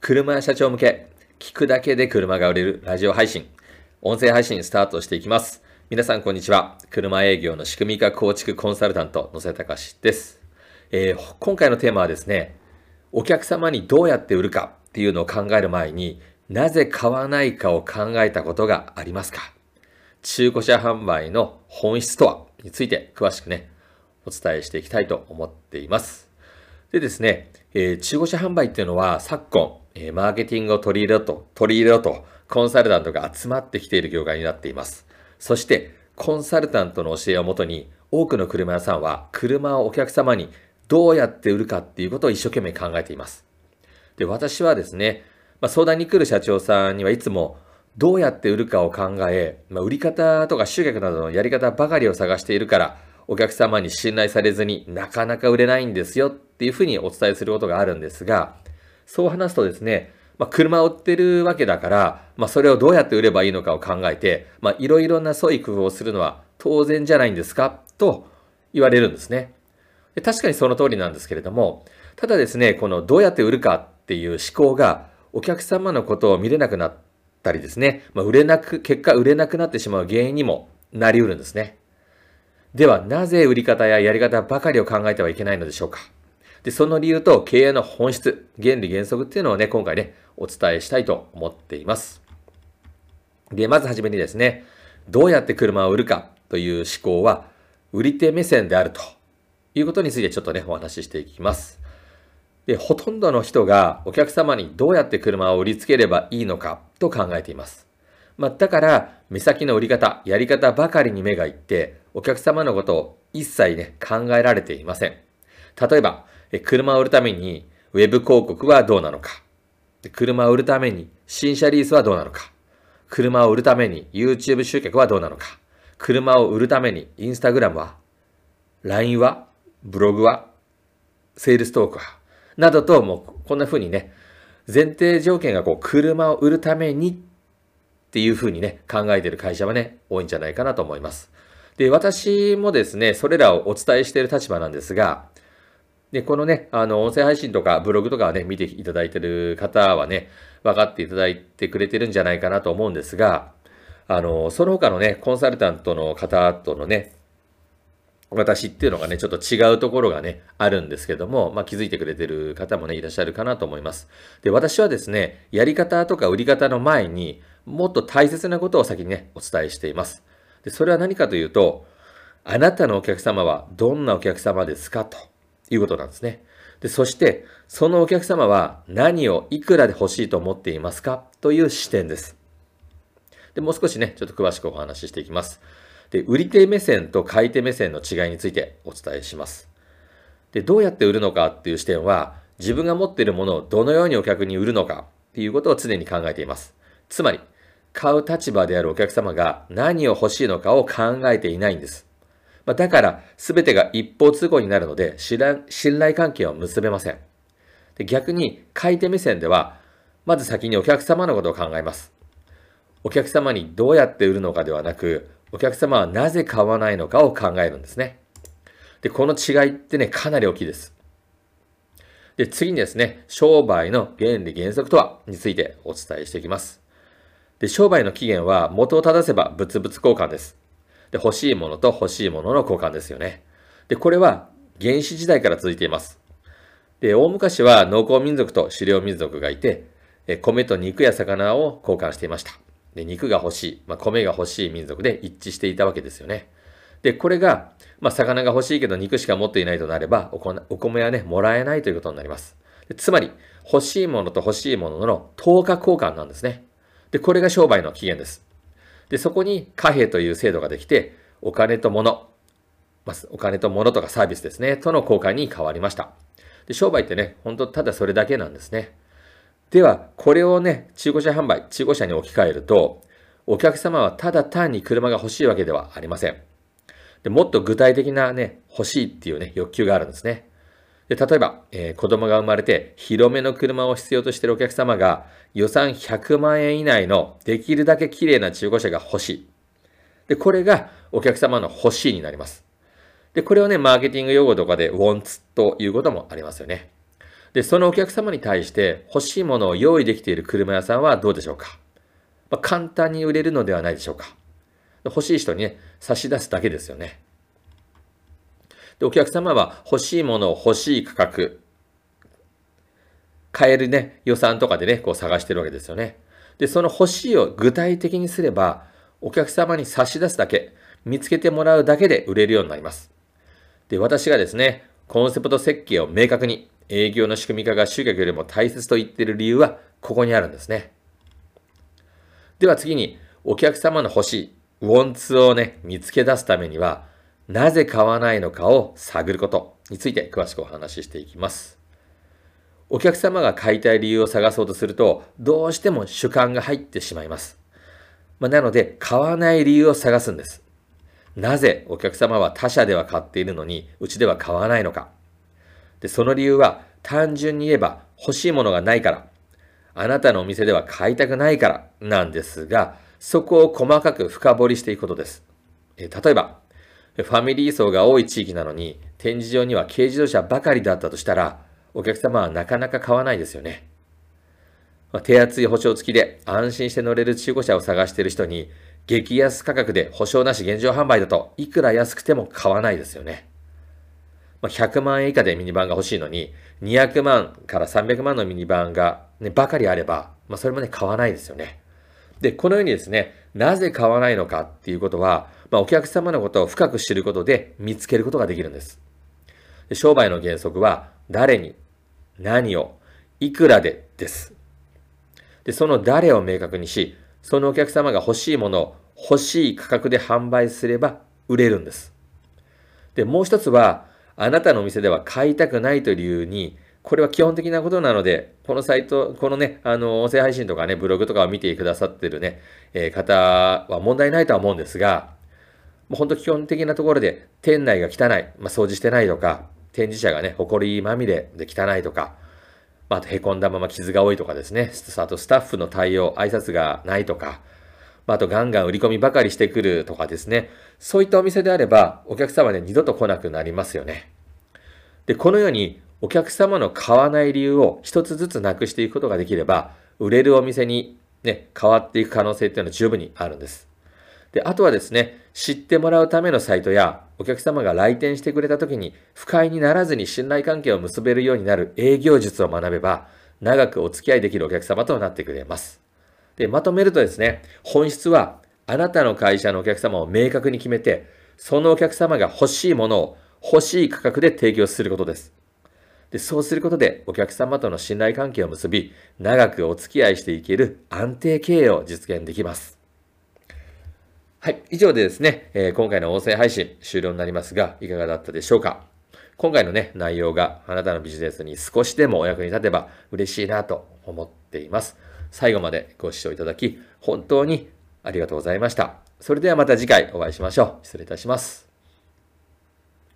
車社長向け、聞くだけで車が売れるラジオ配信、音声配信スタートしていきます。皆さんこんにちは。車営業の仕組み化構築コンサルタント、野瀬隆です。えー、今回のテーマはですね、お客様にどうやって売るかっていうのを考える前になぜ買わないかを考えたことがありますか中古車販売の本質とはについて詳しくね、お伝えしていきたいと思っています。でですね、えー、中古車販売っていうのは昨今、えー、マーケティングを取り入れろと、取り入れろと、コンサルタントが集まってきている業界になっています。そして、コンサルタントの教えをもとに、多くの車屋さんは車をお客様にどうやって売るかっていうことを一生懸命考えています。で、私はですね、まあ、相談に来る社長さんにはいつもどうやって売るかを考え、まあ、売り方とか集客などのやり方ばかりを探しているから、お客様に信頼されずになかなか売れないんですよっていうふうにお伝えすることがあるんですが、そう話すとですね、まあ、車を売ってるわけだから、まあ、それをどうやって売ればいいのかを考えて、まあ、いろいろな創意工夫をするのは当然じゃないんですか？と言われるんですね。で確かにその通りなんですけれども、ただですね、このどうやって売るかっていう思考がお客様のことを見れなくなったりですね、まあ、売れなく、結果売れなくなってしまう原因にもなりうるんですね。では、なぜ売り方ややり方ばかりを考えてはいけないのでしょうか？で、その理由と経営の本質、原理原則っていうのをね、今回ね、お伝えしたいと思っています。で、まずはじめにですね、どうやって車を売るかという思考は、売り手目線であるということについてちょっとね、お話ししていきます。で、ほとんどの人がお客様にどうやって車を売りつければいいのかと考えています。まあ、だから、目先の売り方、やり方ばかりに目がいって、お客様のことを一切ね、考えられていません。例えば、車を売るために、ウェブ広告はどうなのか。車を売るために、新車リースはどうなのか。車を売るために、YouTube 集客はどうなのか。車を売るために、Instagram は ?LINE はブログはセールストークはなどと、もうこんな風にね、前提条件がこう、車を売るためにっていう風にね、考えてる会社はね、多いんじゃないかなと思います。で、私もですね、それらをお伝えしている立場なんですが、で、このね、あの、音声配信とかブログとかはね、見ていただいてる方はね、分かっていただいてくれてるんじゃないかなと思うんですが、あの、その他のね、コンサルタントの方とのね、私っていうのがね、ちょっと違うところがね、あるんですけども、まあ、気づいてくれてる方もね、いらっしゃるかなと思います。で、私はですね、やり方とか売り方の前にもっと大切なことを先にね、お伝えしています。で、それは何かというと、あなたのお客様はどんなお客様ですかということなんですね。で、そして、そのお客様は何をいくらで欲しいと思っていますか？という視点です。で、もう少しね、ちょっと詳しくお話ししていきます。で、売り手目線と買い手目線の違いについてお伝えします。で、どうやって売るのかっていう視点は、自分が持っているものをどのようにお客に売るのかっていうことを常に考えています。つまり、買う立場であるお客様が何を欲しいのかを考えていないんです。まあ、だから、すべてが一方通行になるので、信頼関係を結べません。で逆に、買い手目線では、まず先にお客様のことを考えます。お客様にどうやって売るのかではなく、お客様はなぜ買わないのかを考えるんですね。で、この違いってね、かなり大きいです。で、次にですね、商売の原理原則とはについてお伝えしていきます。で、商売の起源は元を正せば物々交換です。で、欲しいものと欲しいものの交換ですよね。で、これは原始時代から続いています。で、大昔は農耕民族と狩猟民族がいて、米と肉や魚を交換していました。で、肉が欲しい、まあ、米が欲しい民族で一致していたわけですよね。で、これが、まあ、魚が欲しいけど肉しか持っていないとなれば、お米はね、もらえないということになります。つまり、欲しいものと欲しいものの等価交換なんですね。で、これが商売の起源です。で、そこに貨幣という制度ができて、お金と物、まあ、お金と物とかサービスですね、との交換に変わりました。で、商売ってね、本当ただそれだけなんですね。では、これをね、中古車販売、中古車に置き換えると、お客様はただ単に車が欲しいわけではありません。でもっと具体的なね、欲しいっていうね、欲求があるんですね。で例えば、えー、子供が生まれて広めの車を必要としているお客様が予算100万円以内のできるだけ綺麗な中古車が欲しい。で、これがお客様の欲しいになります。で、これをね、マーケティング用語とかで wants ということもありますよね。で、そのお客様に対して欲しいものを用意できている車屋さんはどうでしょうか、まあ、簡単に売れるのではないでしょうか欲しい人にね、差し出すだけですよね。で、お客様は欲しいものを欲しい価格、買えるね、予算とかでね、こう探してるわけですよね。で、その欲しいを具体的にすれば、お客様に差し出すだけ、見つけてもらうだけで売れるようになります。で、私がですね、コンセプト設計を明確に、営業の仕組み化が集客よりも大切と言っている理由は、ここにあるんですね。では次に、お客様の欲しい、ウォンツをね、見つけ出すためには、なぜ買わないのかを探ることについて詳しくお話ししていきます。お客様が買いたい理由を探そうとすると、どうしても主観が入ってしまいます。まあ、なので、買わない理由を探すんです。なぜお客様は他社では買っているのに、うちでは買わないのか。で、その理由は、単純に言えば欲しいものがないから、あなたのお店では買いたくないからなんですが、そこを細かく深掘りしていくことです。え例えば、ファミリー層が多い地域なのに、展示場には軽自動車ばかりだったとしたら、お客様はなかなか買わないですよね。まあ、手厚い保証付きで安心して乗れる中古車を探している人に、激安価格で保証なし現状販売だといくら安くても買わないですよね。まあ、100万円以下でミニバンが欲しいのに、200万から300万のミニバンが、ね、ばかりあれば、まあ、それもね、買わないですよね。で、このようにですね、なぜ買わないのかっていうことは、まあ、お客様のことを深く知ることで見つけることができるんです。商売の原則は、誰に、何を、いくらでです。で、その誰を明確にし、そのお客様が欲しいものを欲しい価格で販売すれば売れるんです。で、もう一つは、あなたのお店では買いたくないという理由に、これは基本的なことなので、このサイト、このね、あの、音声配信とかね、ブログとかを見てくださってるね、えー、方は問題ないとは思うんですが、もう本当基本的なところで、店内が汚い、まあ、掃除してないとか、展示車がね、埃まみれで汚いとか、まあ、あと凹んだまま傷が多いとかですね、あとスタッフの対応、挨拶がないとか、まあ、あとガンガン売り込みばかりしてくるとかですね、そういったお店であれば、お客様ね、二度と来なくなりますよね。で、このように、お客様の買わない理由を一つずつなくしていくことができれば、売れるお店にね、変わっていく可能性っていうのは十分にあるんです。で、あとはですね、知ってもらうためのサイトや、お客様が来店してくれた時に不快にならずに信頼関係を結べるようになる営業術を学べば、長くお付き合いできるお客様となってくれます。で、まとめるとですね、本質は、あなたの会社のお客様を明確に決めて、そのお客様が欲しいものを欲しい価格で提供することです。で、そうすることでお客様との信頼関係を結び、長くお付き合いしていける安定経営を実現できます。はい。以上でですね、えー、今回の音声配信終了になりますが、いかがだったでしょうか？今回のね、内容があなたのビジネスに少しでもお役に立てば嬉しいなと思っています。最後までご視聴いただき、本当にありがとうございました。それではまた次回お会いしましょう。失礼いたします。